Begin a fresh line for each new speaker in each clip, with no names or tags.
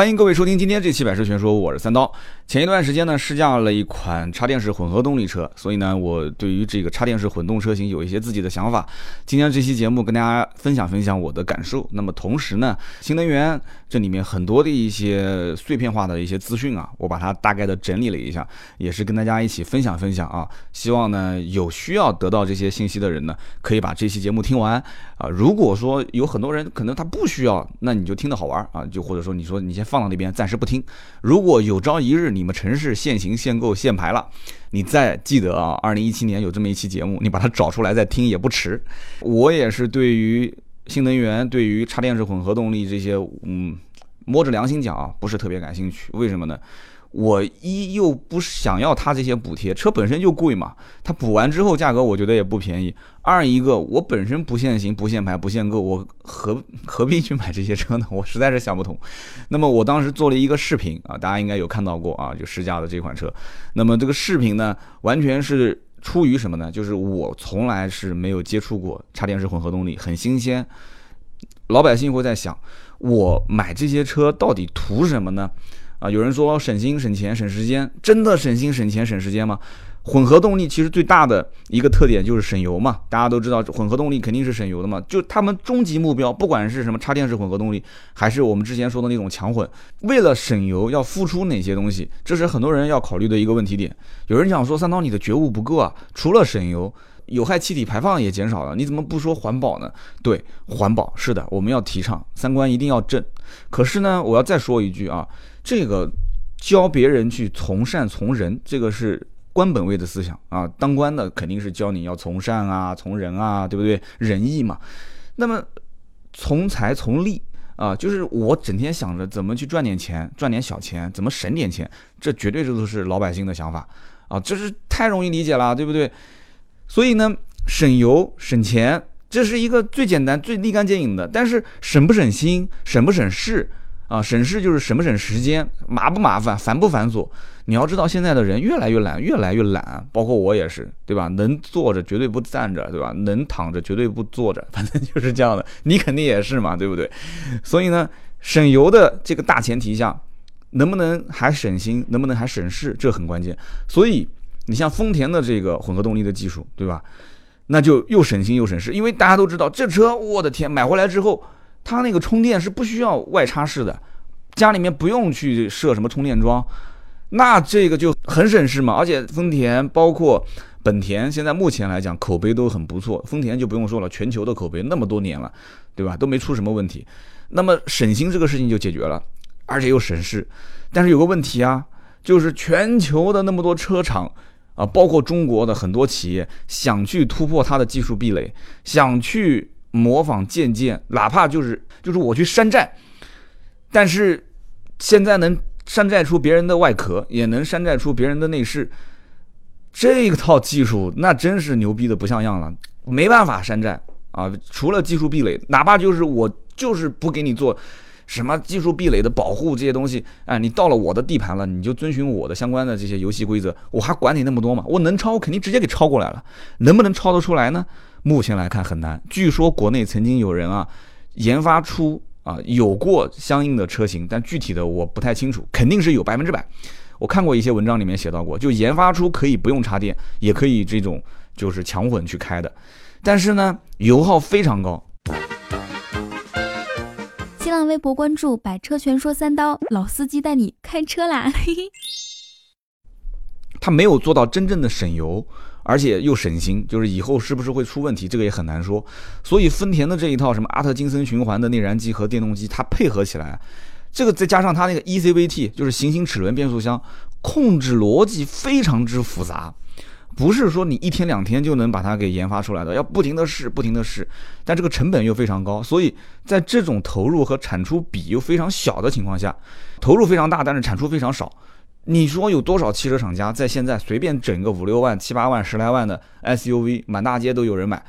欢迎各位收听今天这期百车全说，我是三刀。前一段时间呢，试驾了一款插电式混合动力车，所以呢，我对于这个插电式混动车型有一些自己的想法。今天这期节目跟大家分享分享我的感受。那么同时呢，新能源这里面很多的一些碎片化的一些资讯啊，我把它大概的整理了一下，也是跟大家一起分享分享啊。希望呢，有需要得到这些信息的人呢，可以把这期节目听完啊。如果说有很多人可能他不需要，那你就听的好玩啊，就或者说你说你先。放到那边暂时不听。如果有朝一日你们城市限行限购限牌了，你再记得啊，二零一七年有这么一期节目，你把它找出来再听也不迟。我也是对于新能源、对于插电式混合动力这些，嗯，摸着良心讲啊，不是特别感兴趣。为什么呢？我一又不想要它这些补贴，车本身就贵嘛，它补完之后价格我觉得也不便宜。二一个我本身不限行、不限牌、不限购，我何何必去买这些车呢？我实在是想不通。那么我当时做了一个视频啊，大家应该有看到过啊，就试驾的这款车。那么这个视频呢，完全是出于什么呢？就是我从来是没有接触过插电式混合动力，很新鲜。老百姓会在想，我买这些车到底图什么呢？啊，有人说省心省钱省时间，真的省心省钱省时间吗？混合动力其实最大的一个特点就是省油嘛，大家都知道混合动力肯定是省油的嘛。就他们终极目标，不管是什么插电式混合动力，还是我们之前说的那种强混，为了省油要付出哪些东西，这是很多人要考虑的一个问题点。有人想说三刀你的觉悟不够啊，除了省油，有害气体排放也减少了，你怎么不说环保呢？对，环保是的，我们要提倡三观一定要正。可是呢，我要再说一句啊。这个教别人去从善从人，这个是官本位的思想啊。当官的肯定是教你要从善啊，从人啊，对不对？仁义嘛。那么从财从利啊，就是我整天想着怎么去赚点钱，赚点小钱，怎么省点钱，这绝对这都是老百姓的想法啊。这是太容易理解了，对不对？所以呢，省油省钱，这是一个最简单、最立竿见影的。但是省不省心，省不省事？啊，省事就是省不省时间，麻不麻烦，繁不繁琐。你要知道，现在的人越来越懒，越来越懒，包括我也是，对吧？能坐着绝对不站着，对吧？能躺着绝对不坐着，反正就是这样的。你肯定也是嘛，对不对？所以呢，省油的这个大前提下，能不能还省心，能不能还省事，这很关键。所以你像丰田的这个混合动力的技术，对吧？那就又省心又省事，因为大家都知道这车，我的天，买回来之后。它那个充电是不需要外插式的，家里面不用去设什么充电桩，那这个就很省事嘛。而且丰田包括本田现在目前来讲口碑都很不错，丰田就不用说了，全球的口碑那么多年了，对吧？都没出什么问题。那么省心这个事情就解决了，而且又省事。但是有个问题啊，就是全球的那么多车厂啊，包括中国的很多企业想去突破它的技术壁垒，想去。模仿借鉴，哪怕就是就是我去山寨，但是现在能山寨出别人的外壳，也能山寨出别人的内饰，这套技术那真是牛逼的不像样了，没办法山寨啊！除了技术壁垒，哪怕就是我就是不给你做什么技术壁垒的保护这些东西，哎，你到了我的地盘了，你就遵循我的相关的这些游戏规则，我还管你那么多吗？我能抄，我肯定直接给抄过来了，能不能抄得出来呢？目前来看很难。据说国内曾经有人啊研发出啊有过相应的车型，但具体的我不太清楚，肯定是有百分之百。我看过一些文章里面写到过，就研发出可以不用插电，也可以这种就是强混去开的，但是呢油耗非常高。
新浪微博关注“百车全说三刀”，老司机带你开车啦。
嘿 嘿他没有做到真正的省油。而且又省心，就是以后是不是会出问题，这个也很难说。所以丰田的这一套什么阿特金森循环的内燃机和电动机，它配合起来，这个再加上它那个 ECVT，就是行星齿轮变速箱，控制逻辑非常之复杂，不是说你一天两天就能把它给研发出来的，要不停的试，不停的试，但这个成本又非常高，所以在这种投入和产出比又非常小的情况下，投入非常大，但是产出非常少。你说有多少汽车厂家在现在随便整个五六万、七八万、十来万的 SUV，满大街都有人买？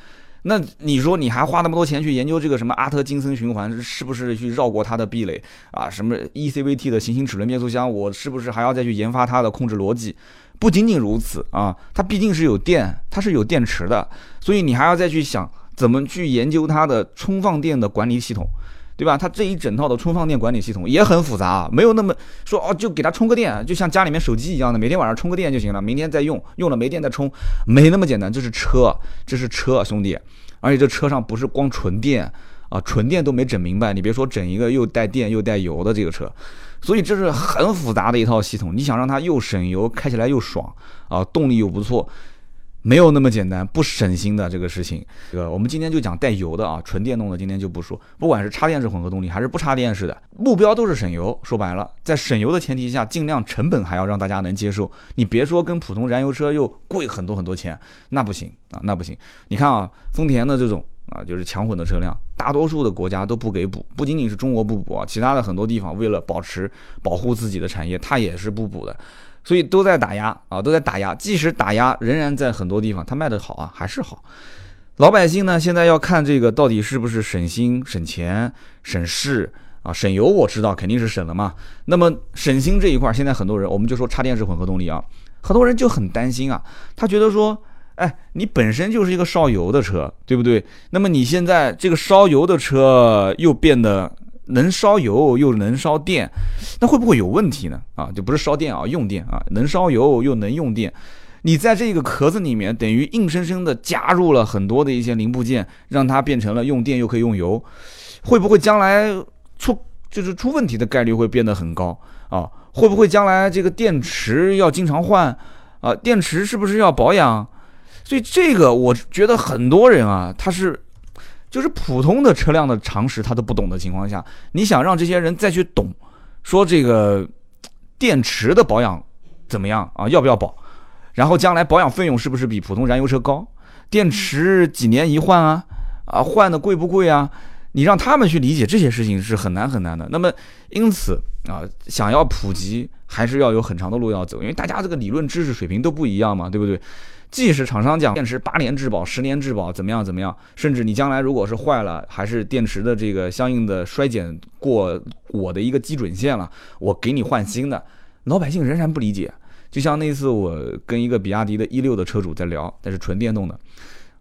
那你说你还花那么多钱去研究这个什么阿特金森循环，是不是去绕过它的壁垒啊？什么 ECVT 的行星齿轮变速箱，我是不是还要再去研发它的控制逻辑？不仅仅如此啊，它毕竟是有电，它是有电池的，所以你还要再去想怎么去研究它的充放电的管理系统。对吧？它这一整套的充放电管理系统也很复杂，没有那么说哦，就给它充个电，就像家里面手机一样的，每天晚上充个电就行了，明天再用，用了没电再充，没那么简单。这是车，这是车，兄弟，而且这车上不是光纯电啊，纯电都没整明白，你别说整一个又带电又带油的这个车，所以这是很复杂的一套系统。你想让它又省油，开起来又爽啊，动力又不错。没有那么简单，不省心的这个事情。这个我们今天就讲带油的啊，纯电动的今天就不说。不管是插电式混合动力还是不插电式的，目标都是省油。说白了，在省油的前提下，尽量成本还要让大家能接受。你别说跟普通燃油车又贵很多很多钱，那不行啊，那不行。你看啊，丰田的这种啊，就是强混的车辆，大多数的国家都不给补，不仅仅是中国不补啊，其他的很多地方为了保持保护自己的产业，它也是不补的。所以都在打压啊，都在打压。即使打压，仍然在很多地方它卖的好啊，还是好。老百姓呢，现在要看这个到底是不是省心、省钱、省事啊？省油我知道肯定是省了嘛。那么省心这一块，现在很多人，我们就说插电式混合动力啊，很多人就很担心啊，他觉得说，哎，你本身就是一个烧油的车，对不对？那么你现在这个烧油的车又变得。能烧油又能烧电，那会不会有问题呢？啊，就不是烧电啊，用电啊，能烧油又能用电，你在这个壳子里面等于硬生生的加入了很多的一些零部件，让它变成了用电又可以用油，会不会将来出就是出问题的概率会变得很高啊？会不会将来这个电池要经常换啊？电池是不是要保养？所以这个我觉得很多人啊，他是。就是普通的车辆的常识他都不懂的情况下，你想让这些人再去懂，说这个电池的保养怎么样啊？要不要保？然后将来保养费用是不是比普通燃油车高？电池几年一换啊？啊，换的贵不贵啊？你让他们去理解这些事情是很难很难的。那么因此啊，想要普及还是要有很长的路要走，因为大家这个理论知识水平都不一样嘛，对不对？即使厂商讲电池八年质保、十年质保怎么样怎么样，甚至你将来如果是坏了，还是电池的这个相应的衰减过我的一个基准线了，我给你换新的，老百姓仍然不理解。就像那次我跟一个比亚迪的一六的车主在聊，但是纯电动的，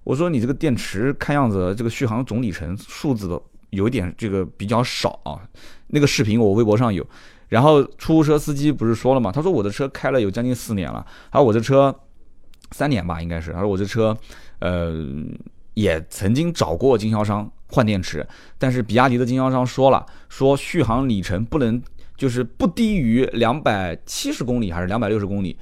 我说你这个电池看样子这个续航总里程数字的有一点这个比较少啊。那个视频我微博上有，然后出租车司机不是说了吗？他说我的车开了有将近四年了，而我的车。三年吧，应该是。他说我这车，呃，也曾经找过经销商换电池，但是比亚迪的经销商说了，说续航里程不能就是不低于两百七十公里还是两百六十公里，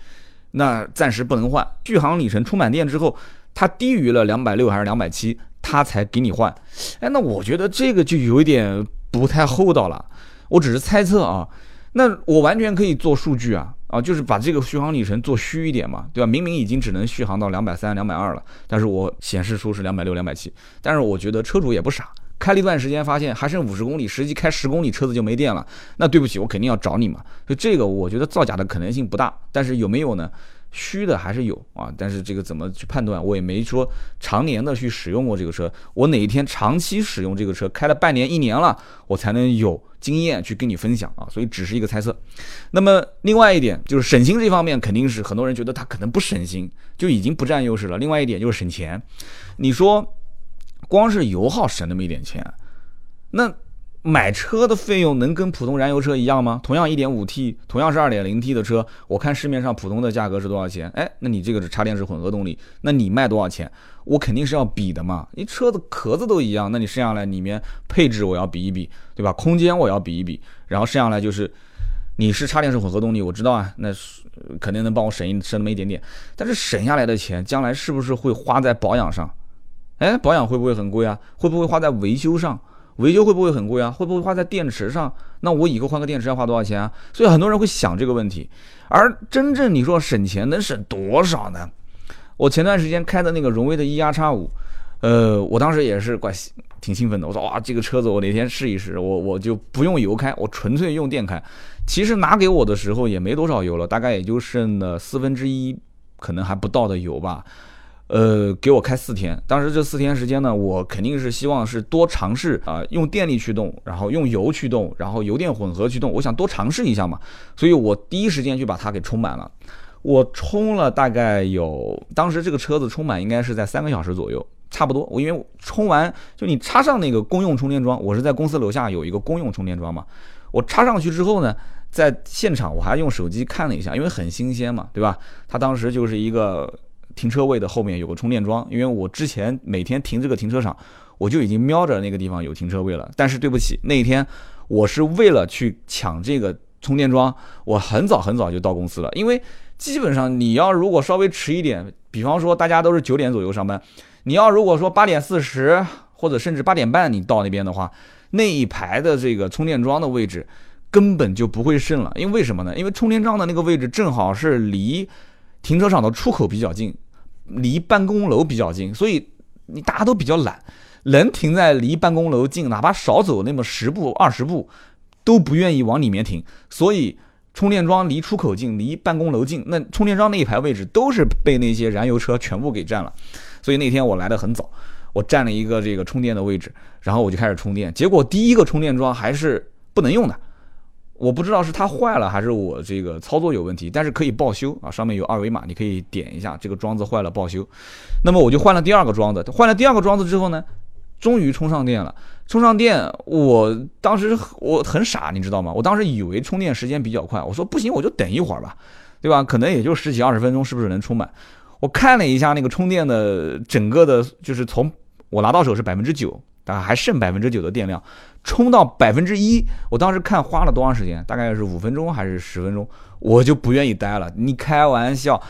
那暂时不能换。续航里程充满电之后，它低于了两百六还是两百七，它才给你换。哎，那我觉得这个就有一点不太厚道了。我只是猜测啊，那我完全可以做数据啊。啊，就是把这个续航里程做虚一点嘛，对吧？明明已经只能续航到两百三、两百二了，但是我显示出是两百六、两百七。但是我觉得车主也不傻，开了一段时间发现还剩五十公里，实际开十公里车子就没电了。那对不起，我肯定要找你嘛。所以这个我觉得造假的可能性不大，但是有没有呢？虚的还是有啊，但是这个怎么去判断？我也没说常年的去使用过这个车，我哪一天长期使用这个车，开了半年、一年了，我才能有。经验去跟你分享啊，所以只是一个猜测。那么另外一点就是省心这方面，肯定是很多人觉得它可能不省心，就已经不占优势了。另外一点就是省钱，你说光是油耗省那么一点钱，那。买车的费用能跟普通燃油车一样吗？同样 1.5T，同样是 2.0T 的车，我看市面上普通的价格是多少钱？哎，那你这个是插电式混合动力，那你卖多少钱？我肯定是要比的嘛。你车子壳子都一样，那你剩下来里面配置我要比一比，对吧？空间我要比一比，然后剩下来就是你是插电式混合动力，我知道啊，那肯定能帮我省一省那么一点点。但是省下来的钱，将来是不是会花在保养上？哎，保养会不会很贵啊？会不会花在维修上？维修会不会很贵啊？会不会花在电池上？那我以后换个电池要花多少钱啊？所以很多人会想这个问题。而真正你说省钱能省多少呢？我前段时间开的那个荣威的 E R 叉五，呃，我当时也是怪挺兴奋的。我说哇，这个车子我哪天试一试，我我就不用油开，我纯粹用电开。其实拿给我的时候也没多少油了，大概也就剩了四分之一，可能还不到的油吧。呃，给我开四天，当时这四天时间呢，我肯定是希望是多尝试啊，用电力驱动，然后用油驱动，然后油电混合驱动，我想多尝试一下嘛，所以我第一时间就把它给充满了。我充了大概有，当时这个车子充满应该是在三个小时左右，差不多。我因为充完就你插上那个公用充电桩，我是在公司楼下有一个公用充电桩嘛，我插上去之后呢，在现场我还用手机看了一下，因为很新鲜嘛，对吧？它当时就是一个停车位的后面有个充电桩，因为我之前每天停这个停车场，我就已经瞄着那个地方有停车位了。但是对不起，那一天我是为了去抢这个充电桩，我很早很早就到公司了，因为基本上你要如果稍微迟一点，比方说大家都是九点左右上班。你要如果说八点四十或者甚至八点半你到那边的话，那一排的这个充电桩的位置根本就不会剩了，因为为什么呢？因为充电桩的那个位置正好是离停车场的出口比较近，离办公楼比较近，所以你大家都比较懒，能停在离办公楼近，哪怕少走那么十步二十步，都不愿意往里面停，所以充电桩离出口近，离办公楼近，那充电桩那一排位置都是被那些燃油车全部给占了。所以那天我来的很早，我占了一个这个充电的位置，然后我就开始充电。结果第一个充电桩还是不能用的，我不知道是它坏了还是我这个操作有问题，但是可以报修啊，上面有二维码，你可以点一下这个桩子坏了报修。那么我就换了第二个桩子，换了第二个桩子之后呢，终于充上电了。充上电，我当时我很傻，你知道吗？我当时以为充电时间比较快，我说不行，我就等一会儿吧，对吧？可能也就十几二十分钟，是不是能充满？我看了一下那个充电的整个的，就是从我拿到手是百分之九，大概还剩百分之九的电量，充到百分之一，我当时看花了多长时间，大概是五分钟还是十分钟，我就不愿意待了。你开玩笑，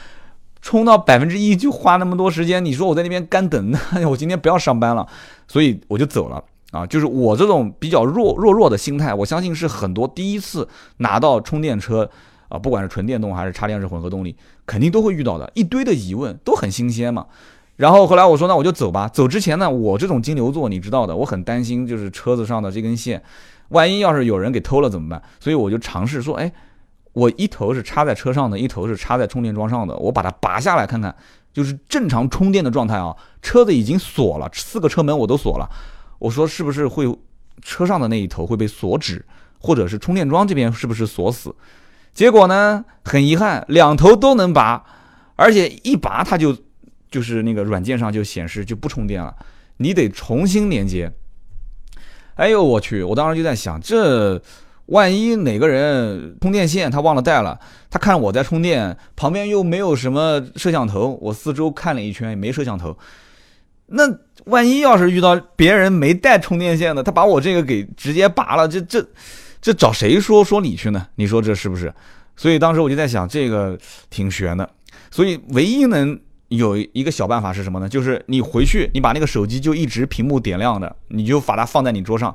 充到百分之一就花那么多时间，你说我在那边干等，那我今天不要上班了，所以我就走了啊。就是我这种比较弱弱弱的心态，我相信是很多第一次拿到充电车。啊，不管是纯电动还是插电式混合动力，肯定都会遇到的，一堆的疑问都很新鲜嘛。然后后来我说，那我就走吧。走之前呢，我这种金牛座你知道的，我很担心就是车子上的这根线，万一要是有人给偷了怎么办？所以我就尝试说，哎，我一头是插在车上的，一头是插在充电桩上的，我把它拔下来看看，就是正常充电的状态啊。车子已经锁了，四个车门我都锁了。我说是不是会车上的那一头会被锁止，或者是充电桩这边是不是锁死？结果呢，很遗憾，两头都能拔，而且一拔它就就是那个软件上就显示就不充电了，你得重新连接。哎呦我去！我当时就在想，这万一哪个人充电线他忘了带了，他看我在充电，旁边又没有什么摄像头，我四周看了一圈也没摄像头，那万一要是遇到别人没带充电线的，他把我这个给直接拔了，这这。这找谁说说理去呢？你说这是不是？所以当时我就在想，这个挺悬的。所以唯一能有一个小办法是什么呢？就是你回去，你把那个手机就一直屏幕点亮的，你就把它放在你桌上。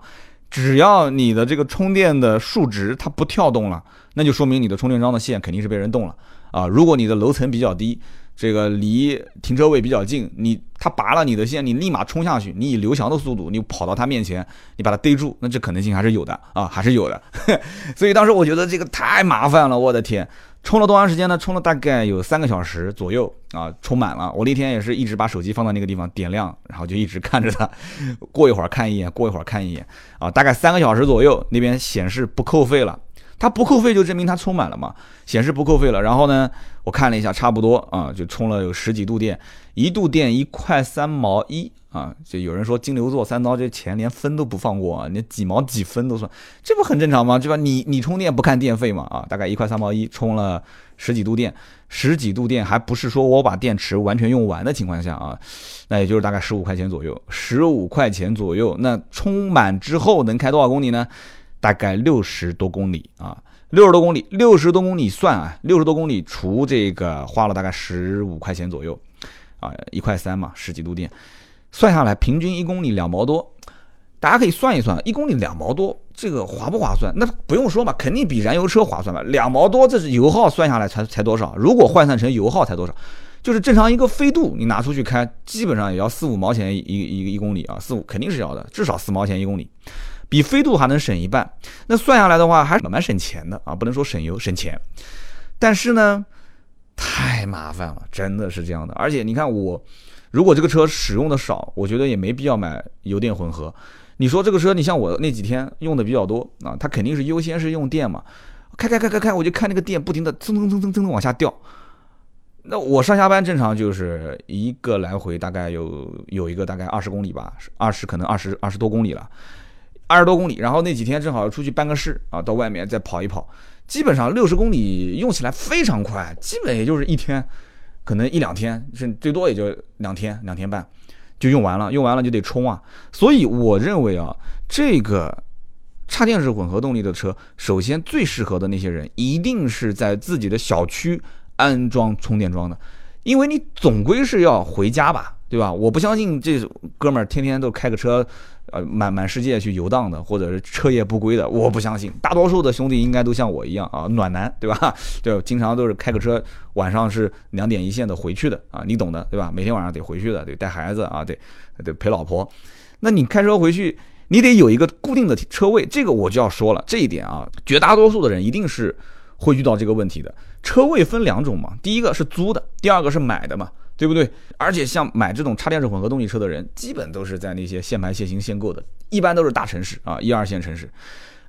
只要你的这个充电的数值它不跳动了，那就说明你的充电桩的线肯定是被人动了啊。如果你的楼层比较低。这个离停车位比较近，你他拔了你的线，你立马冲下去，你以刘翔的速度，你跑到他面前，你把他逮住，那这可能性还是有的啊，还是有的。所以当时我觉得这个太麻烦了，我的天！充了多长时间呢？充了大概有三个小时左右啊，充满了。我那天也是一直把手机放在那个地方点亮，然后就一直看着它，过一会儿看一眼，过一会儿看一眼啊，大概三个小时左右，那边显示不扣费了。它不扣费就证明它充满了嘛，显示不扣费了。然后呢，我看了一下，差不多啊，就充了有十几度电，一度电一块三毛一 啊。就有人说金牛座三刀这钱连分都不放过啊，你几毛几分都算，这不很正常吗？对吧？你你充电不看电费嘛啊？大概一块三毛一，充了十几度电，十几度电还不是说我把电池完全用完的情况下啊，那也就是大概十五块钱左右，十五块钱左右。那充满之后能开多少公里呢？大概六十多公里啊，六十多公里，六十多公里算啊，六十多公里除这个花了大概十五块钱左右，啊，一块三嘛，十几度电，算下来平均一公里两毛多，大家可以算一算，一公里两毛多，这个划不划算？那不用说嘛，肯定比燃油车划算吧？两毛多，这是油耗算下来才才多少？如果换算成油耗才多少？就是正常一个飞度你拿出去开，基本上也要四五毛钱一一个一公里啊，四五肯定是要的，至少四毛钱一公里。比飞度还能省一半，那算下来的话还是蛮省钱的啊，不能说省油省钱，但是呢，太麻烦了，真的是这样的。而且你看我，如果这个车使用的少，我觉得也没必要买油电混合。你说这个车，你像我那几天用的比较多啊，它肯定是优先是用电嘛，开开开开开，我就看那个电不停的蹭蹭蹭蹭蹭往下掉，那我上下班正常就是一个来回，大概有有一个大概二十公里吧，二十可能二十二十多公里了，二十多公里。然后那几天正好要出去办个事啊，到外面再跑一跑，基本上六十公里用起来非常快，基本也就是一天，可能一两天，甚至最多也就两天两天半就用完了，用完了就得充啊。所以我认为啊，这个插电式混合动力的车，首先最适合的那些人，一定是在自己的小区。安装充电桩的，因为你总归是要回家吧，对吧？我不相信这哥们儿天天都开个车，呃，满满世界去游荡的，或者是彻夜不归的，我不相信。大多数的兄弟应该都像我一样啊，暖男，对吧？就，经常都是开个车，晚上是两点一线的回去的啊，你懂的，对吧？每天晚上得回去的，得带孩子啊，得得陪老婆。那你开车回去，你得有一个固定的车位，这个我就要说了，这一点啊，绝大多数的人一定是。会遇到这个问题的车位分两种嘛，第一个是租的，第二个是买的嘛，对不对？而且像买这种插电式混合动力车的人，基本都是在那些限牌限行限购的，一般都是大城市啊，一二线城市。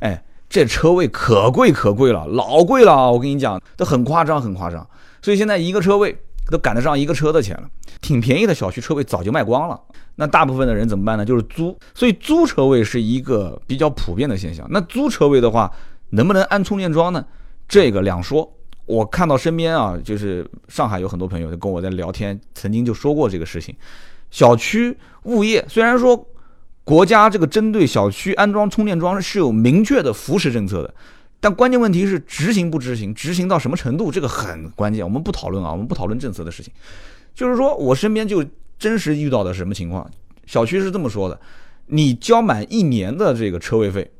哎，这车位可贵可贵了，老贵了啊！我跟你讲，都很夸张，很夸张。所以现在一个车位都赶得上一个车的钱了，挺便宜的小区车位早就卖光了。那大部分的人怎么办呢？就是租。所以租车位是一个比较普遍的现象。那租车位的话，能不能安充电桩呢？这个两说，我看到身边啊，就是上海有很多朋友就跟我在聊天，曾经就说过这个事情。小区物业虽然说国家这个针对小区安装充电桩是有明确的扶持政策的，但关键问题是执行不执行，执行到什么程度，这个很关键。我们不讨论啊，我们不讨论政策的事情。就是说我身边就真实遇到的什么情况，小区是这么说的：你交满一年的这个车位费。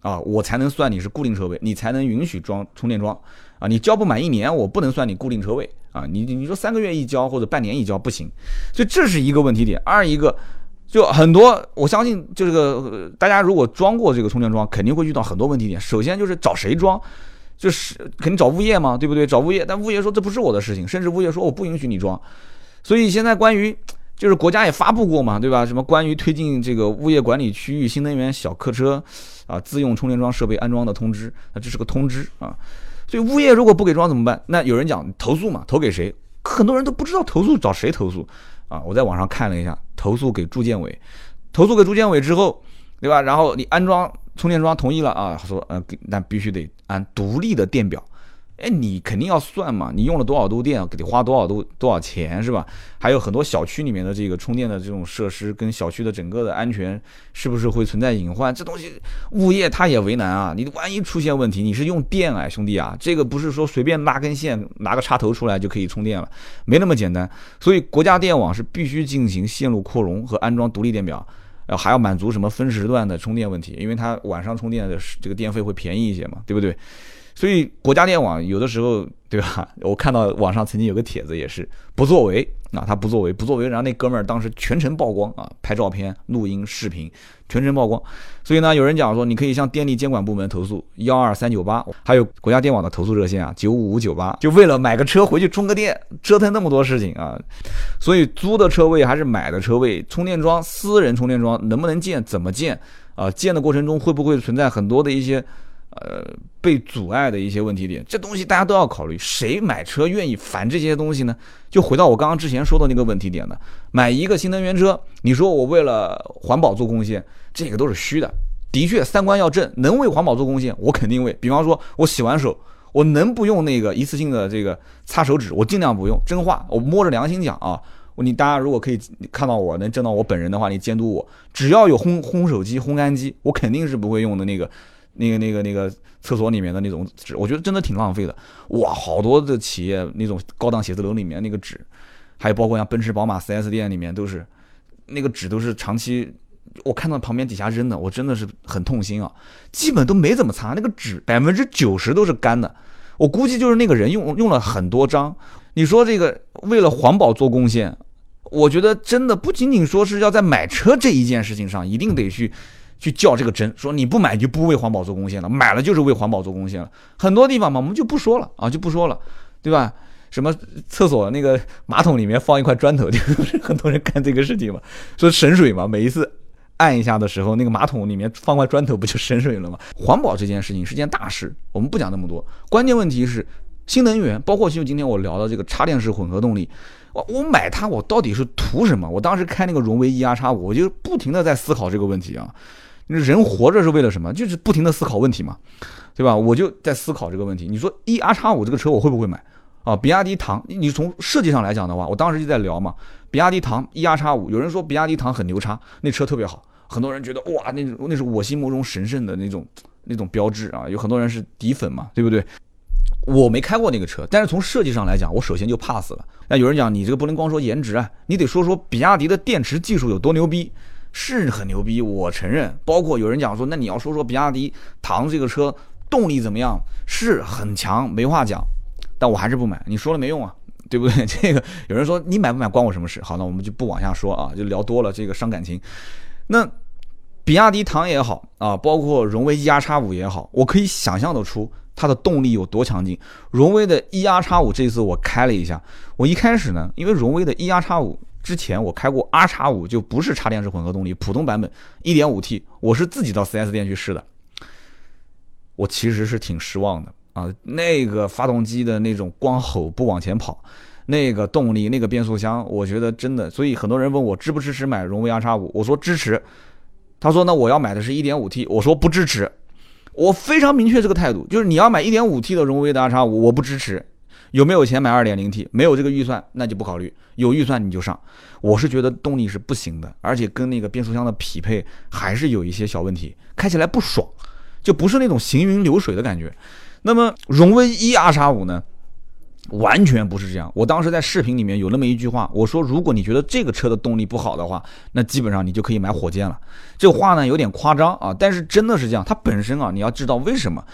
啊，我才能算你是固定车位，你才能允许装充电桩啊！你交不满一年，我不能算你固定车位啊！你你说三个月一交或者半年一交不行，所以这是一个问题点。二一个，就很多，我相信就这个大家如果装过这个充电桩，肯定会遇到很多问题点。首先就是找谁装，就是肯定找物业嘛，对不对？找物业，但物业说这不是我的事情，甚至物业说我不允许你装。所以现在关于就是国家也发布过嘛，对吧？什么关于推进这个物业管理区域新能源小客车。啊，自用充电桩设备安装的通知，那这是个通知啊，所以物业如果不给装怎么办？那有人讲投诉嘛，投给谁？很多人都不知道投诉找谁投诉啊。我在网上看了一下，投诉给住建委，投诉给住建委之后，对吧？然后你安装充电桩同意了啊，说呃，那必须得安独立的电表。哎，你肯定要算嘛，你用了多少度电，得花多少度多少钱是吧？还有很多小区里面的这个充电的这种设施，跟小区的整个的安全是不是会存在隐患？这东西物业他也为难啊！你万一出现问题，你是用电啊，兄弟啊，这个不是说随便拉根线拿个插头出来就可以充电了，没那么简单。所以国家电网是必须进行线路扩容和安装独立电表，呃，还要满足什么分时段的充电问题，因为它晚上充电的这个电费会便宜一些嘛，对不对？所以国家电网有的时候，对吧？我看到网上曾经有个帖子也是不作为啊，他不作为，不作为，然后那哥们儿当时全程曝光啊，拍照片、录音、视频，全程曝光。所以呢，有人讲说，你可以向电力监管部门投诉幺二三九八，还有国家电网的投诉热线啊九五五九八，就为了买个车回去充个电，折腾那么多事情啊。所以租的车位还是买的车位，充电桩、私人充电桩能不能建？怎么建？啊，建的过程中会不会存在很多的一些？呃，被阻碍的一些问题点，这东西大家都要考虑。谁买车愿意烦这些东西呢？就回到我刚刚之前说的那个问题点了。买一个新能源车，你说我为了环保做贡献，这个都是虚的。的确，三观要正，能为环保做贡献，我肯定为。比方说，我洗完手，我能不用那个一次性的这个擦手纸，我尽量不用。真话，我摸着良心讲啊，你大家如果可以看到我能见到我本人的话，你监督我，只要有烘烘手机、烘干机，我肯定是不会用的那个。那个、那个、那个厕所里面的那种纸，我觉得真的挺浪费的。哇，好多的企业那种高档写字楼里面那个纸，还有包括像奔驰、宝马 4S 店里面都是那个纸，都是长期我看到旁边底下扔的，我真的是很痛心啊。基本都没怎么擦，那个纸百分之九十都是干的。我估计就是那个人用用了很多张。你说这个为了环保做贡献，我觉得真的不仅仅说是要在买车这一件事情上，一定得去。去较这个真，说你不买就不为环保做贡献了，买了就是为环保做贡献了。很多地方嘛，我们就不说了啊，就不说了，对吧？什么厕所那个马桶里面放一块砖头，就是很多人干这个事情嘛，说省水嘛。每一次按一下的时候，那个马桶里面放块砖头，不就省水了吗？环保这件事情是件大事，我们不讲那么多。关键问题是新能源，包括就今天我聊的这个插电式混合动力，我我买它，我到底是图什么？我当时开那个荣威 E R 叉五，我就不停的在思考这个问题啊。人活着是为了什么？就是不停的思考问题嘛，对吧？我就在思考这个问题。你说 E R 叉五这个车我会不会买啊？比亚迪唐，你从设计上来讲的话，我当时就在聊嘛。比亚迪唐 E R 叉五，有人说比亚迪唐很牛叉，那车特别好，很多人觉得哇，那那是我心目中神圣的那种那种标志啊。有很多人是底粉嘛，对不对？我没开过那个车，但是从设计上来讲，我首先就 pass 了。那有人讲你这个不能光说颜值啊，你得说说比亚迪的电池技术有多牛逼，是很牛逼，我承认。包括有人讲说，那你要说说比亚迪唐这个车动力怎么样，是很强，没话讲。但我还是不买，你说了没用啊，对不对？这个有人说你买不买关我什么事？好，那我们就不往下说啊，就聊多了这个伤感情。那比亚迪唐也好啊，包括荣威 E R 叉五也好，我可以想象得出。它的动力有多强劲？荣威的 E R 叉五这次我开了一下，我一开始呢，因为荣威的 E R 叉五之前我开过 R 叉五，就不是插电式混合动力，普通版本1.5 T，我是自己到 4S 店去试的，我其实是挺失望的啊，那个发动机的那种光吼不往前跑，那个动力那个变速箱，我觉得真的，所以很多人问我支不支持买荣威 R 叉五，我说支持，他说那我要买的是一点五 T，我说不支持。我非常明确这个态度，就是你要买 1.5T 的荣威的 R 叉五，我不支持。有没有钱买 2.0T？没有这个预算，那就不考虑。有预算你就上。我是觉得动力是不行的，而且跟那个变速箱的匹配还是有一些小问题，开起来不爽，就不是那种行云流水的感觉。那么荣威 E R 叉五呢？完全不是这样。我当时在视频里面有那么一句话，我说如果你觉得这个车的动力不好的话，那基本上你就可以买火箭了。这话呢有点夸张啊，但是真的是这样。它本身啊，你要知道为什么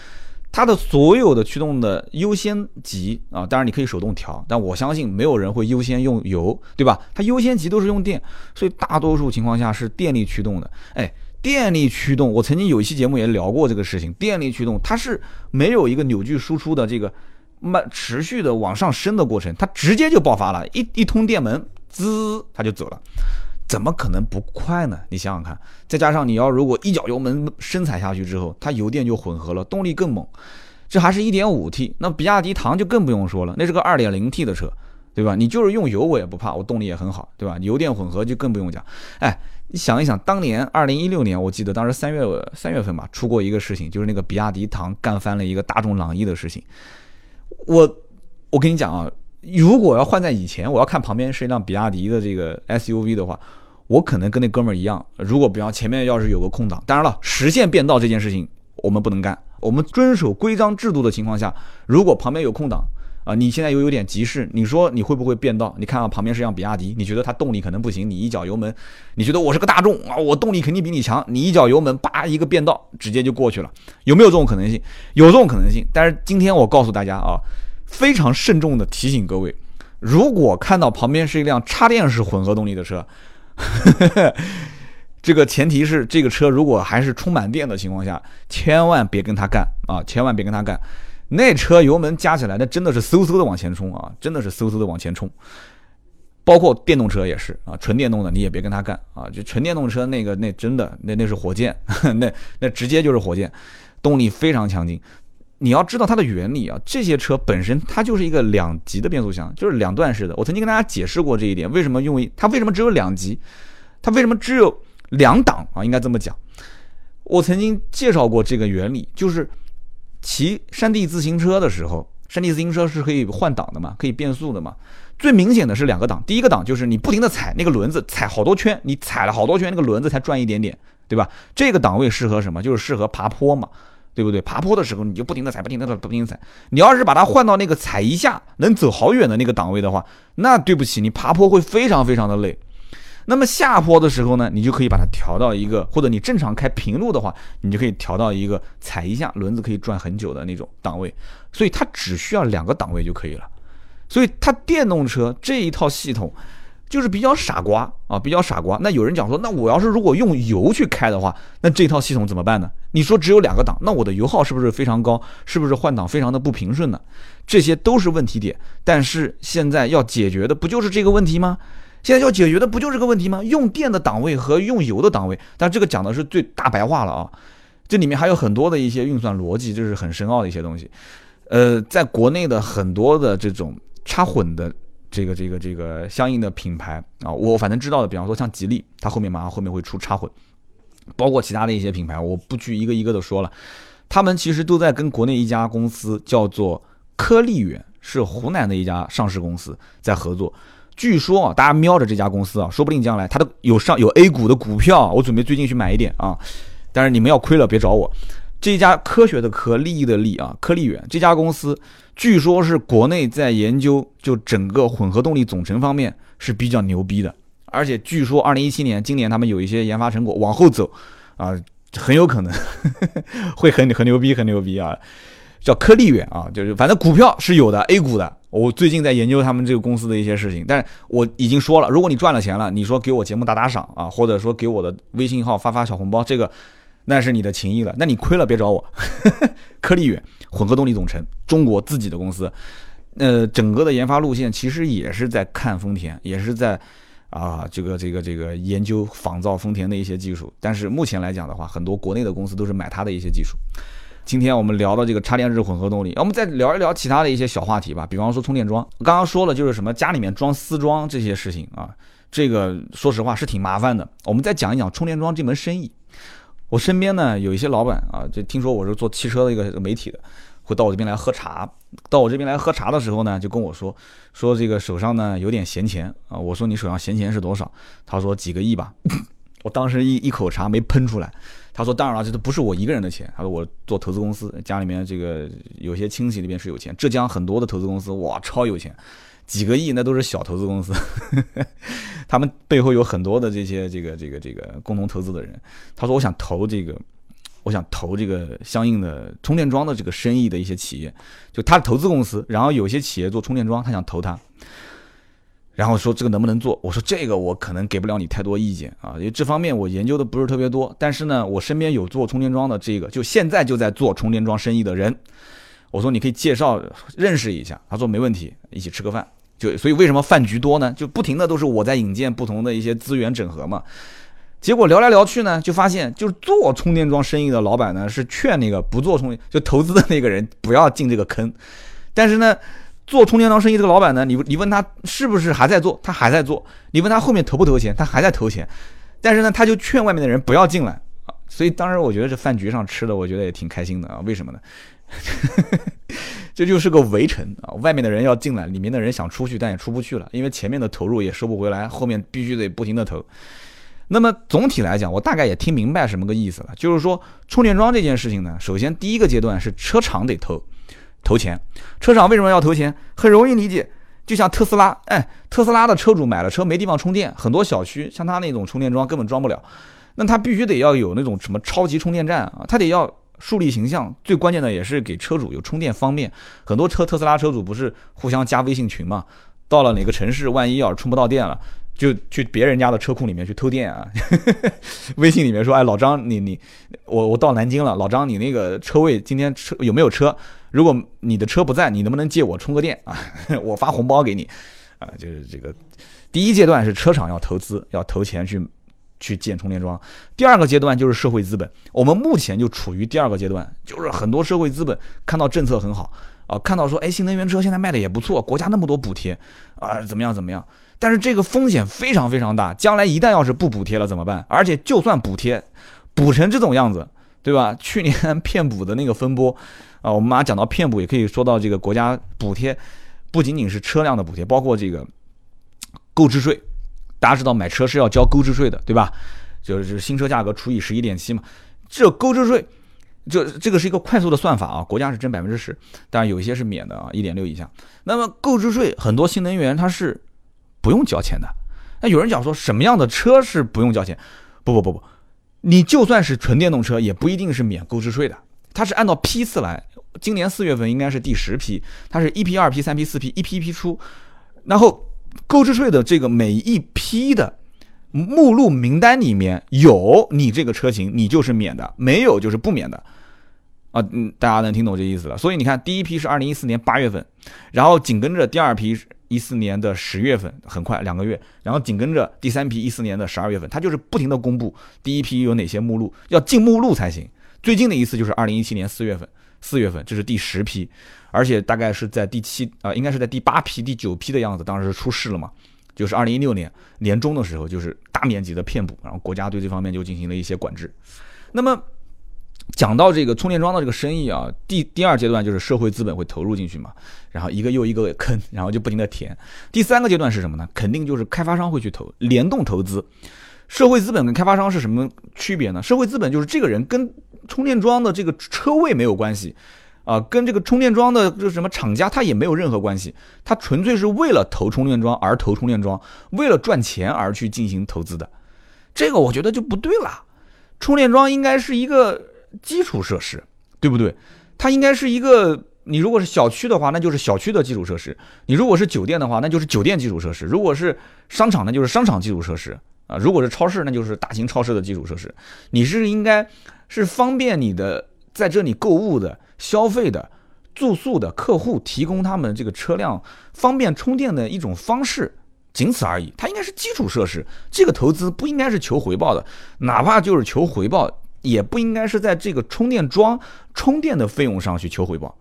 它的所有的驱动的优先级啊，当然你可以手动调，但我相信没有人会优先用油，对吧？它优先级都是用电，所以大多数情况下是电力驱动的。哎，电力驱动，我曾经有一期节目也聊过这个事情。电力驱动它是没有一个扭矩输出的这个。慢持续的往上升的过程，它直接就爆发了，一一通电门，滋，它就走了，怎么可能不快呢？你想想看，再加上你要如果一脚油门深踩下去之后，它油电就混合了，动力更猛，这还是一点五 T，那比亚迪唐就更不用说了，那是个二点零 T 的车，对吧？你就是用油我也不怕，我动力也很好，对吧？油电混合就更不用讲，哎，你想一想，当年二零一六年，我记得当时三月三月份吧，出过一个事情，就是那个比亚迪唐干翻了一个大众朗逸的事情。我我跟你讲啊，如果要换在以前，我要看旁边是一辆比亚迪的这个 SUV 的话，我可能跟那哥们儿一样。如果比方前面要是有个空档，当然了，实线变道这件事情我们不能干。我们遵守规章制度的情况下，如果旁边有空档啊，你现在又有点急事，你说你会不会变道？你看啊旁边是辆比亚迪，你觉得它动力可能不行，你一脚油门，你觉得我是个大众啊，我动力肯定比你强，你一脚油门，叭一个变道，直接就过去了，有没有这种可能性？有这种可能性。但是今天我告诉大家啊。非常慎重的提醒各位，如果看到旁边是一辆插电式混合动力的车，这个前提是这个车如果还是充满电的情况下，千万别跟他干啊！千万别跟他干，那车油门加起来，那真的是嗖嗖的往前冲啊！真的是嗖嗖的往前冲。包括电动车也是啊，纯电动的你也别跟他干啊！就纯电动车那个那真的那那是火箭，那那直接就是火箭，动力非常强劲。你要知道它的原理啊，这些车本身它就是一个两级的变速箱，就是两段式的。我曾经跟大家解释过这一点，为什么用它为什么只有两级，它为什么只有两档啊？应该这么讲。我曾经介绍过这个原理，就是骑山地自行车的时候，山地自行车是可以换挡的嘛，可以变速的嘛。最明显的是两个档，第一个档就是你不停的踩那个轮子，踩好多圈，你踩了好多圈，那个轮子才转一点点，对吧？这个档位适合什么？就是适合爬坡嘛。对不对？爬坡的时候你就不停的踩，不停的踩，不停的踩。你要是把它换到那个踩一下能走好远的那个档位的话，那对不起，你爬坡会非常非常的累。那么下坡的时候呢，你就可以把它调到一个，或者你正常开平路的话，你就可以调到一个踩一下轮子可以转很久的那种档位。所以它只需要两个档位就可以了。所以它电动车这一套系统。就是比较傻瓜啊，比较傻瓜。那有人讲说，那我要是如果用油去开的话，那这套系统怎么办呢？你说只有两个档，那我的油耗是不是非常高？是不是换挡非常的不平顺呢？这些都是问题点。但是现在要解决的不就是这个问题吗？现在要解决的不就是这个问题吗？用电的档位和用油的档位，但这个讲的是最大白话了啊。这里面还有很多的一些运算逻辑，这是很深奥的一些东西。呃，在国内的很多的这种插混的这个这个这个相应的品牌啊，我反正知道的，比方说像吉利，它后面马上后面会出插混，包括其他的一些品牌，我不去一个一个的说了，他们其实都在跟国内一家公司叫做科力远，是湖南的一家上市公司在合作。据说啊，大家瞄着这家公司啊，说不定将来它的有上有 A 股的股票，我准备最近去买一点啊。但是你们要亏了别找我。这家科学的科，利益的利啊，科力远这家公司，据说是国内在研究就整个混合动力总成方面是比较牛逼的，而且据说二零一七年今年他们有一些研发成果，往后走啊，很有可能 会很很牛逼，很牛逼啊，叫科力远啊，就是反正股票是有的，A 股的。我最近在研究他们这个公司的一些事情，但是我已经说了，如果你赚了钱了，你说给我节目打打赏啊，或者说给我的微信号发发小红包，这个。那是你的情谊了，那你亏了别找我。科力远混合动力总成，中国自己的公司，呃，整个的研发路线其实也是在看丰田，也是在啊这个这个这个研究仿造丰田的一些技术。但是目前来讲的话，很多国内的公司都是买它的一些技术。今天我们聊到这个插电式混合动力，我们再聊一聊其他的一些小话题吧，比方说充电桩。刚刚说了就是什么家里面装丝装这些事情啊，这个说实话是挺麻烦的。我们再讲一讲充电桩这门生意。我身边呢有一些老板啊，就听说我是做汽车的一个媒体的，会到我这边来喝茶。到我这边来喝茶的时候呢，就跟我说说这个手上呢有点闲钱啊。我说你手上闲钱是多少？他说几个亿吧。我当时一一口茶没喷出来。他说当然了，这都不是我一个人的钱。他说我做投资公司，家里面这个有些亲戚那边是有钱，浙江很多的投资公司哇超有钱。几个亿那都是小投资公司，他们背后有很多的这些这个这个这个共同投资的人。他说：“我想投这个，我想投这个相应的充电桩的这个生意的一些企业，就他的投资公司。然后有些企业做充电桩，他想投他。然后说这个能不能做？我说这个我可能给不了你太多意见啊，因为这方面我研究的不是特别多。但是呢，我身边有做充电桩的这个，就现在就在做充电桩生意的人，我说你可以介绍认识一下。他说没问题，一起吃个饭。”就所以为什么饭局多呢？就不停的都是我在引荐不同的一些资源整合嘛。结果聊来聊去呢，就发现就是做充电桩生意的老板呢是劝那个不做充就投资的那个人不要进这个坑。但是呢，做充电桩生意这个老板呢，你你问他是不是还在做，他还在做。你问他后面投不投钱，他还在投钱。但是呢，他就劝外面的人不要进来啊。所以当时我觉得这饭局上吃的，我觉得也挺开心的啊。为什么呢？这就是个围城啊！外面的人要进来，里面的人想出去，但也出不去了，因为前面的投入也收不回来，后面必须得不停的投。那么总体来讲，我大概也听明白什么个意思了，就是说充电桩这件事情呢，首先第一个阶段是车厂得投投钱。车厂为什么要投钱？很容易理解，就像特斯拉，哎，特斯拉的车主买了车没地方充电，很多小区像他那种充电桩根本装不了，那他必须得要有那种什么超级充电站啊，他得要。树立形象最关键的也是给车主有充电方便。很多车特斯拉车主不是互相加微信群嘛？到了哪个城市，万一要是充不到电了，就去别人家的车库里面去偷电啊。微信里面说：“哎，老张，你你我我到南京了，老张你那个车位今天车有没有车？如果你的车不在，你能不能借我充个电 啊？我发红包给你啊。”就是这个第一阶段是车厂要投资，要投钱去。去建充电桩，第二个阶段就是社会资本。我们目前就处于第二个阶段，就是很多社会资本看到政策很好啊，看到说，哎，新能源车现在卖的也不错，国家那么多补贴啊，怎么样怎么样？但是这个风险非常非常大，将来一旦要是不补贴了怎么办？而且就算补贴，补成这种样子，对吧？去年 骗补的那个风波啊，我们马上讲到骗补，也可以说到这个国家补贴，不仅仅是车辆的补贴，包括这个购置税。大家知道买车是要交购置税的，对吧？就是新车价格除以十一点七嘛。这购置税，这这个是一个快速的算法啊。国家是征百分之十，当然有一些是免的啊，一点六以下。那么购置税很多新能源它是不用交钱的。那有人讲说什么样的车是不用交钱？不不不不，你就算是纯电动车也不一定是免购置税的，它是按照批次来。今年四月份应该是第十批，它是一批、二批、三批、四批，一批一批出，然后。购置税的这个每一批的目录名单里面有你这个车型，你就是免的；没有就是不免的。啊，嗯，大家能听懂这意思了。所以你看，第一批是二零一四年八月份，然后紧跟着第二批一四年的十月份，很快两个月，然后紧跟着第三批一四年的十二月份，它就是不停的公布第一批有哪些目录，要进目录才行。最近的一次就是二零一七年四月份，四月份，这是第十批，而且大概是在第七啊，应该是在第八批、第九批的样子，当时出事了嘛，就是二零一六年年中的时候，就是大面积的骗补，然后国家对这方面就进行了一些管制。那么讲到这个充电桩的这个生意啊，第第二阶段就是社会资本会投入进去嘛，然后一个又一个坑，然后就不停的填。第三个阶段是什么呢？肯定就是开发商会去投，联动投资。社会资本跟开发商是什么区别呢？社会资本就是这个人跟充电桩的这个车位没有关系，啊，跟这个充电桩的这什么厂家他也没有任何关系，他纯粹是为了投充电桩而投充电桩，为了赚钱而去进行投资的，这个我觉得就不对了。充电桩应该是一个基础设施，对不对？它应该是一个，你如果是小区的话，那就是小区的基础设施；你如果是酒店的话，那就是酒店基础设施；如果是商场，那就是商场基础设施。啊，如果是超市，那就是大型超市的基础设施。你是应该是方便你的在这里购物的、消费的、住宿的客户提供他们这个车辆方便充电的一种方式，仅此而已。它应该是基础设施，这个投资不应该是求回报的，哪怕就是求回报，也不应该是在这个充电桩充电的费用上去求回报。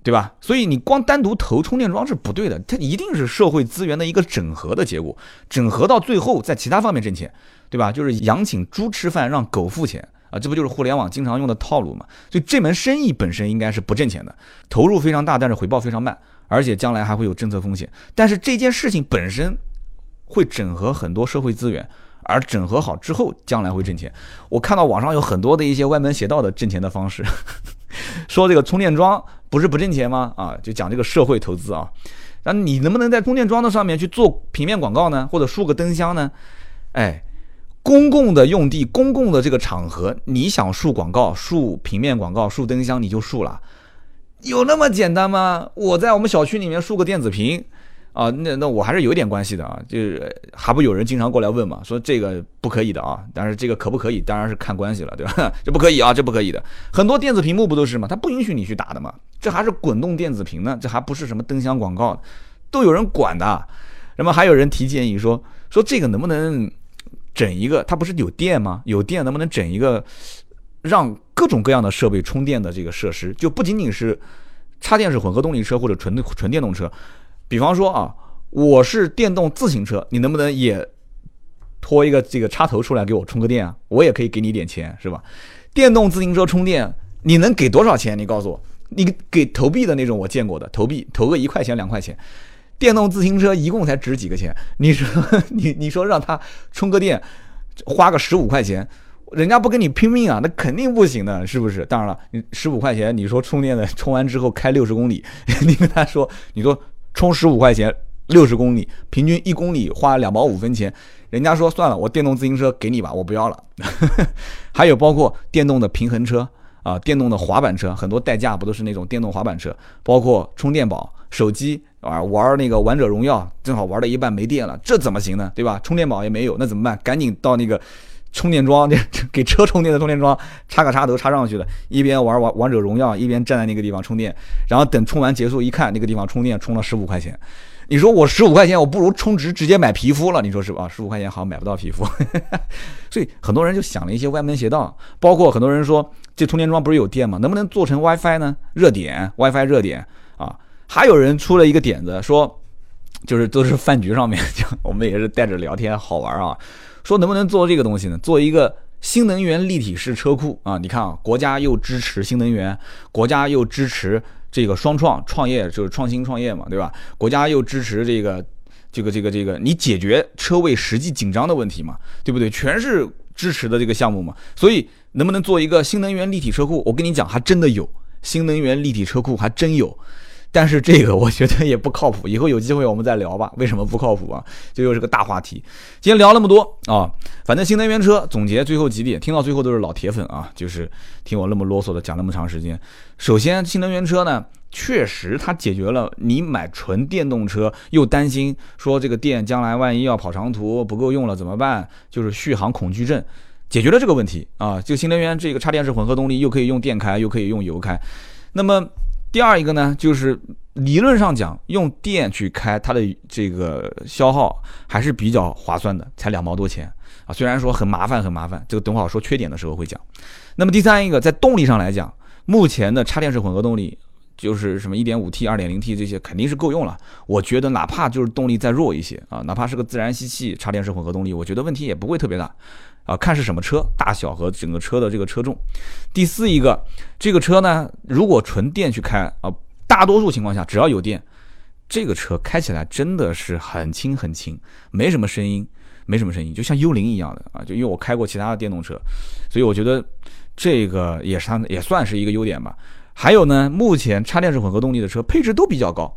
对吧？所以你光单独投充电桩是不对的，它一定是社会资源的一个整合的结果，整合到最后在其他方面挣钱，对吧？就是羊请猪吃饭，让狗付钱啊，这不就是互联网经常用的套路嘛？所以这门生意本身应该是不挣钱的，投入非常大，但是回报非常慢，而且将来还会有政策风险。但是这件事情本身会整合很多社会资源，而整合好之后，将来会挣钱。我看到网上有很多的一些歪门邪道的挣钱的方式。说这个充电桩不是不挣钱吗？啊，就讲这个社会投资啊。那你能不能在充电桩的上面去做平面广告呢？或者竖个灯箱呢？哎，公共的用地、公共的这个场合，你想竖广告、竖平面广告、竖灯箱，你就竖了，有那么简单吗？我在我们小区里面竖个电子屏。啊，那那我还是有点关系的啊，就是还不有人经常过来问嘛，说这个不可以的啊，但是这个可不可以，当然是看关系了，对吧？这不可以啊，这不可以的。很多电子屏幕不都是吗？它不允许你去打的嘛，这还是滚动电子屏呢，这还不是什么灯箱广告，都有人管的。那么还有人提建议说，说这个能不能整一个？它不是有电吗？有电能不能整一个，让各种各样的设备充电的这个设施，就不仅仅是插电式混合动力车或者纯纯电动车。比方说啊，我是电动自行车，你能不能也拖一个这个插头出来给我充个电啊？我也可以给你点钱，是吧？电动自行车充电，你能给多少钱？你告诉我，你给投币的那种我见过的，投币投个一块钱两块钱，电动自行车一共才值几个钱？你说 你你说让他充个电，花个十五块钱，人家不跟你拼命啊？那肯定不行的，是不是？当然了，你十五块钱，你说充电的充完之后开六十公里，你跟他说，你说。充十五块钱，六十公里，平均一公里花两毛五分钱。人家说算了，我电动自行车给你吧，我不要了。还有包括电动的平衡车啊，电动的滑板车，很多代驾不都是那种电动滑板车？包括充电宝、手机啊，玩那个王者荣耀，正好玩到一半没电了，这怎么行呢？对吧？充电宝也没有，那怎么办？赶紧到那个。充电桩，给车充电的充电桩，插个插头插上去的，一边玩王王者荣耀，一边站在那个地方充电，然后等充完结束一看，那个地方充电充了十五块钱，你说我十五块钱，我不如充值直接买皮肤了，你说是吧？十五块钱好像买不到皮肤，所以很多人就想了一些歪门邪道，包括很多人说这充电桩不是有电吗？能不能做成 WiFi 呢？热点 WiFi 热点啊，还有人出了一个点子，说就是都是饭局上面，就我们也是带着聊天好玩啊。说能不能做这个东西呢？做一个新能源立体式车库啊！你看啊，国家又支持新能源，国家又支持这个双创创业，就是创新创业嘛，对吧？国家又支持这个这个这个这个，你解决车位实际紧张的问题嘛，对不对？全是支持的这个项目嘛。所以能不能做一个新能源立体车库？我跟你讲，还真的有新能源立体车库，还真有。但是这个我觉得也不靠谱，以后有机会我们再聊吧。为什么不靠谱啊？这又是个大话题。今天聊那么多啊，反正新能源车总结最后几点，听到最后都是老铁粉啊，就是听我那么啰嗦的讲那么长时间。首先，新能源车呢，确实它解决了你买纯电动车又担心说这个电将来万一要跑长途不够用了怎么办，就是续航恐惧症，解决了这个问题啊。就新能源这个插电式混合动力又可以用电开，又可以用油开，那么。第二一个呢，就是理论上讲，用电去开它的这个消耗还是比较划算的，才两毛多钱啊。虽然说很麻烦很麻烦，这个等会儿说缺点的时候会讲。那么第三一个，在动力上来讲，目前的插电式混合动力，就是什么 1.5T、2.0T 这些肯定是够用了。我觉得哪怕就是动力再弱一些啊，哪怕是个自然吸气插电式混合动力，我觉得问题也不会特别大啊。看是什么车，大小和整个车的这个车重。第四一个，这个车呢，如果纯电去开啊，大多数情况下只要有电，这个车开起来真的是很轻很轻，没什么声音。没什么声音，就像幽灵一样的啊！就因为我开过其他的电动车，所以我觉得这个也是它也算是一个优点吧。还有呢，目前插电式混合动力的车配置都比较高，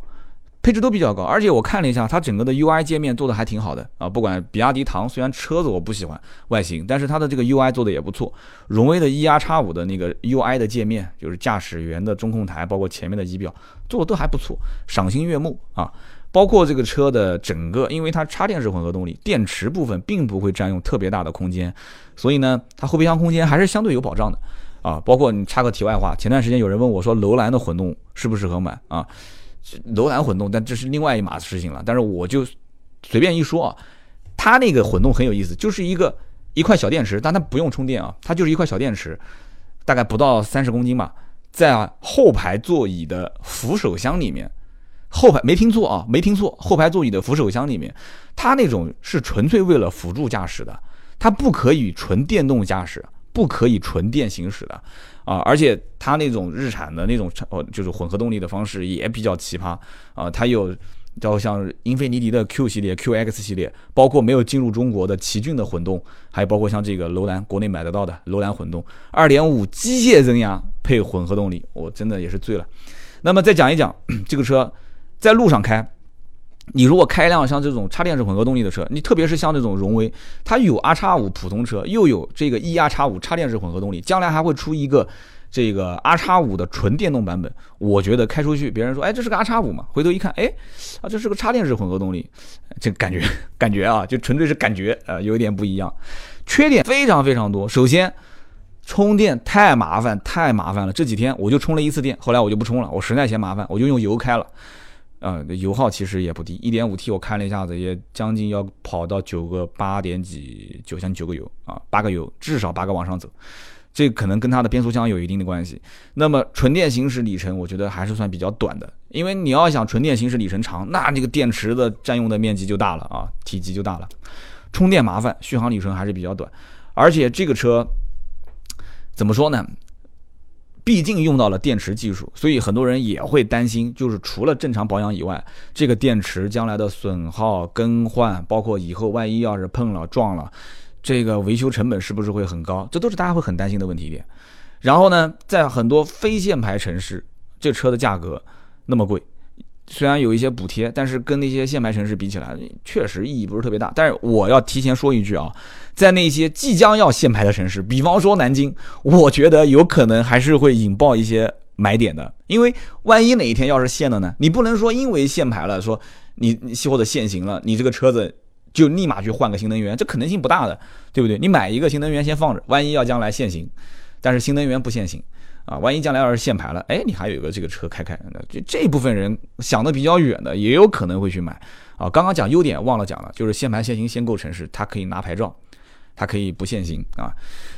配置都比较高，而且我看了一下，它整个的 UI 界面做的还挺好的啊。不管比亚迪唐，虽然车子我不喜欢外形，但是它的这个 UI 做的也不错。荣威的 E R 叉五的那个 UI 的界面，就是驾驶员的中控台，包括前面的仪表，做的都还不错，赏心悦目啊。包括这个车的整个，因为它插电式混合动力，电池部分并不会占用特别大的空间，所以呢，它后备箱空间还是相对有保障的啊。包括你插个题外话，前段时间有人问我说，楼兰的混动适不适合买啊？楼兰混动，但这是另外一码事情了。但是我就随便一说啊，它那个混动很有意思，就是一个一块小电池，但它不用充电啊，它就是一块小电池，大概不到三十公斤吧，在后排座椅的扶手箱里面。后排没听错啊，没听错，后排座椅的扶手箱里面，它那种是纯粹为了辅助驾驶的，它不可以纯电动驾驶，不可以纯电行驶的啊！而且它那种日产的那种哦，就是混合动力的方式也比较奇葩啊！它有，叫像英菲尼迪的 Q 系列、QX 系列，包括没有进入中国的奇骏的混动，还有包括像这个楼兰国内买得到的楼兰混动，二点五机械增压配混合动力，我真的也是醉了。那么再讲一讲 这个车。在路上开，你如果开一辆像这种插电式混合动力的车，你特别是像这种荣威，它有 R 叉五普通车，又有这个 E R 叉五插电式混合动力，将来还会出一个这个 R 叉五的纯电动版本。我觉得开出去，别人说，哎，这是个 R 叉五嘛？回头一看，哎，啊，这是个插电式混合动力，这感觉 感觉啊，就纯粹是感觉，呃，有一点不一样。缺点非常非常多。首先，充电太麻烦，太麻烦了。这几天我就充了一次电，后来我就不充了，我实在嫌麻烦，我就用油开了。呃，油耗其实也不低，一点五 T 我看了一下子，也将近要跑到九个八点几，九像九个油啊，八个油，至少八个往上走，这可能跟它的变速箱有一定的关系。那么纯电行驶里程，我觉得还是算比较短的，因为你要想纯电行驶里程长，那这个电池的占用的面积就大了啊，体积就大了，充电麻烦，续航里程还是比较短，而且这个车怎么说呢？毕竟用到了电池技术，所以很多人也会担心，就是除了正常保养以外，这个电池将来的损耗、更换，包括以后万一要是碰了撞了，这个维修成本是不是会很高？这都是大家会很担心的问题点。然后呢，在很多非限牌城市，这车的价格那么贵。虽然有一些补贴，但是跟那些限牌城市比起来，确实意义不是特别大。但是我要提前说一句啊，在那些即将要限牌的城市，比方说南京，我觉得有可能还是会引爆一些买点的。因为万一哪一天要是限了呢，你不能说因为限牌了，说你或者限行了，你这个车子就立马去换个新能源，这可能性不大的，对不对？你买一个新能源先放着，万一要将来限行，但是新能源不限行。啊，万一将来要是限牌了，哎，你还有一个这个车开开，这这部分人想的比较远的，也有可能会去买。啊，刚刚讲优点忘了讲了，就是限牌限行限购城市，它可以拿牌照，它可以不限行啊。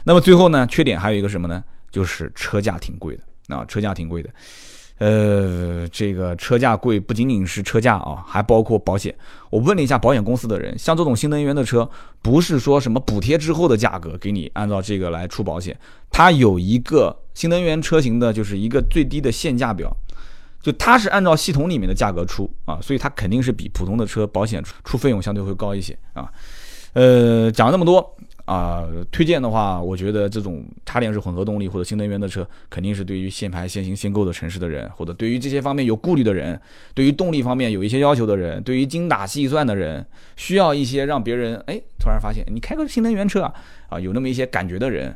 那么最后呢，缺点还有一个什么呢？就是车价挺贵的啊，车价挺贵的。呃，这个车价贵不仅仅是车价啊，还包括保险。我问了一下保险公司的人，像这种新能源的车，不是说什么补贴之后的价格给你按照这个来出保险，它有一个新能源车型的就是一个最低的限价表，就它是按照系统里面的价格出啊，所以它肯定是比普通的车保险出费用相对会高一些啊。呃，讲了那么多。啊，推荐的话，我觉得这种插电式混合动力或者新能源的车，肯定是对于限牌、限行、限购的城市的人，或者对于这些方面有顾虑的人，对于动力方面有一些要求的人，对于精打细算的人，需要一些让别人哎突然发现你开个新能源车啊啊有那么一些感觉的人，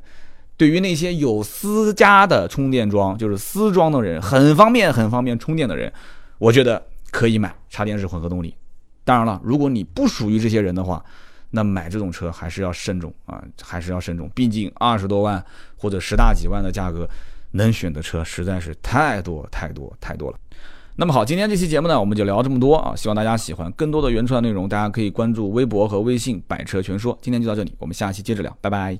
对于那些有私家的充电桩，就是私装的人，很方便很方便充电的人，我觉得可以买插电式混合动力。当然了，如果你不属于这些人的话。那买这种车还是要慎重啊，还是要慎重。毕竟二十多万或者十大几万的价格，能选的车实在是太多太多太多了。那么好，今天这期节目呢，我们就聊这么多啊，希望大家喜欢。更多的原创内容，大家可以关注微博和微信“百车全说”。今天就到这里，我们下期接着聊，拜拜。